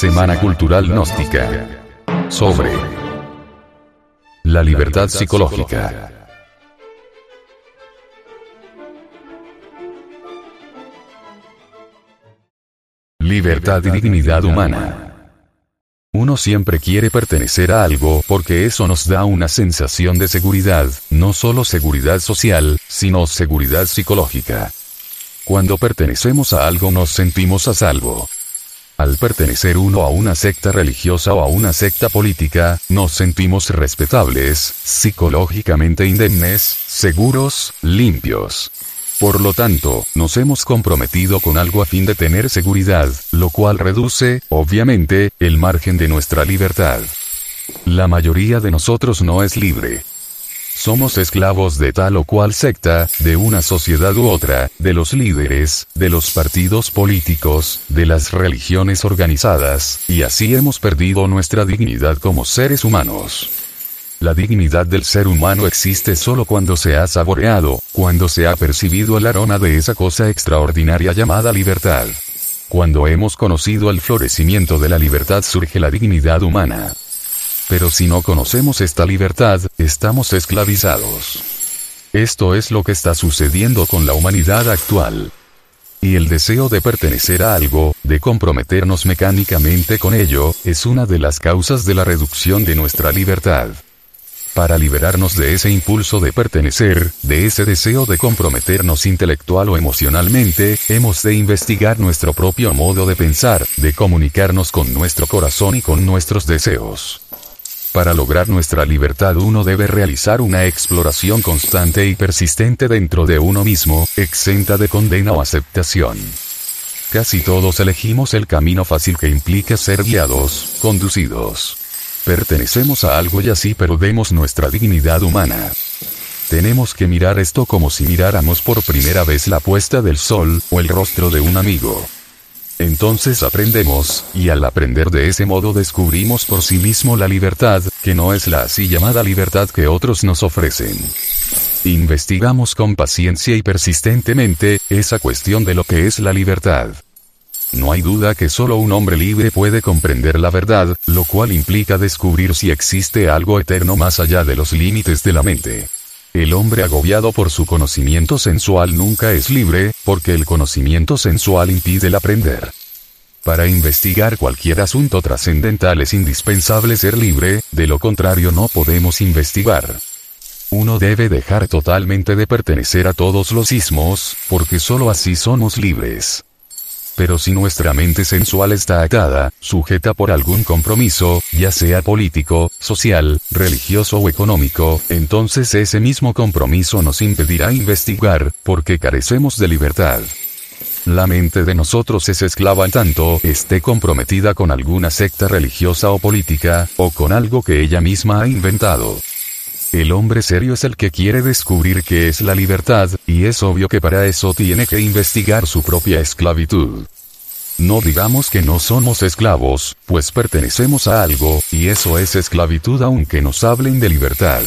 Semana Cultural Gnóstica. Sobre la libertad psicológica. Libertad y dignidad humana. Uno siempre quiere pertenecer a algo porque eso nos da una sensación de seguridad, no solo seguridad social, sino seguridad psicológica. Cuando pertenecemos a algo nos sentimos a salvo. Al pertenecer uno a una secta religiosa o a una secta política, nos sentimos respetables, psicológicamente indemnes, seguros, limpios. Por lo tanto, nos hemos comprometido con algo a fin de tener seguridad, lo cual reduce, obviamente, el margen de nuestra libertad. La mayoría de nosotros no es libre. Somos esclavos de tal o cual secta, de una sociedad u otra, de los líderes, de los partidos políticos, de las religiones organizadas, y así hemos perdido nuestra dignidad como seres humanos. La dignidad del ser humano existe solo cuando se ha saboreado, cuando se ha percibido el aroma de esa cosa extraordinaria llamada libertad. Cuando hemos conocido el florecimiento de la libertad surge la dignidad humana. Pero si no conocemos esta libertad, estamos esclavizados. Esto es lo que está sucediendo con la humanidad actual. Y el deseo de pertenecer a algo, de comprometernos mecánicamente con ello, es una de las causas de la reducción de nuestra libertad. Para liberarnos de ese impulso de pertenecer, de ese deseo de comprometernos intelectual o emocionalmente, hemos de investigar nuestro propio modo de pensar, de comunicarnos con nuestro corazón y con nuestros deseos. Para lograr nuestra libertad uno debe realizar una exploración constante y persistente dentro de uno mismo, exenta de condena o aceptación. Casi todos elegimos el camino fácil que implica ser guiados, conducidos. Pertenecemos a algo y así perdemos nuestra dignidad humana. Tenemos que mirar esto como si miráramos por primera vez la puesta del sol, o el rostro de un amigo. Entonces aprendemos, y al aprender de ese modo descubrimos por sí mismo la libertad, que no es la así llamada libertad que otros nos ofrecen. Investigamos con paciencia y persistentemente, esa cuestión de lo que es la libertad. No hay duda que solo un hombre libre puede comprender la verdad, lo cual implica descubrir si existe algo eterno más allá de los límites de la mente. El hombre agobiado por su conocimiento sensual nunca es libre, porque el conocimiento sensual impide el aprender. Para investigar cualquier asunto trascendental es indispensable ser libre, de lo contrario no podemos investigar. Uno debe dejar totalmente de pertenecer a todos los ismos, porque sólo así somos libres. Pero si nuestra mente sensual está atada, sujeta por algún compromiso, ya sea político, social, religioso o económico, entonces ese mismo compromiso nos impedirá investigar, porque carecemos de libertad. La mente de nosotros es esclava en tanto esté comprometida con alguna secta religiosa o política, o con algo que ella misma ha inventado. El hombre serio es el que quiere descubrir qué es la libertad, y es obvio que para eso tiene que investigar su propia esclavitud. No digamos que no somos esclavos, pues pertenecemos a algo, y eso es esclavitud aunque nos hablen de libertad.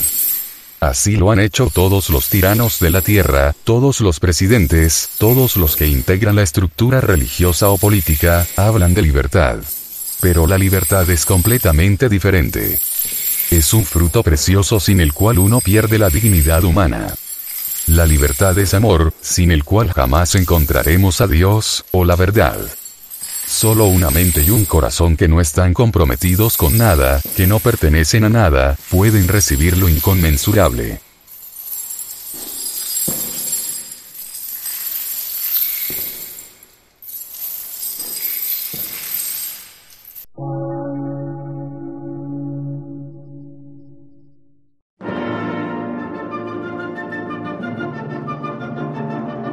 Así lo han hecho todos los tiranos de la tierra, todos los presidentes, todos los que integran la estructura religiosa o política, hablan de libertad. Pero la libertad es completamente diferente. Es un fruto precioso sin el cual uno pierde la dignidad humana. La libertad es amor, sin el cual jamás encontraremos a Dios, o la verdad. Solo una mente y un corazón que no están comprometidos con nada, que no pertenecen a nada, pueden recibir lo inconmensurable.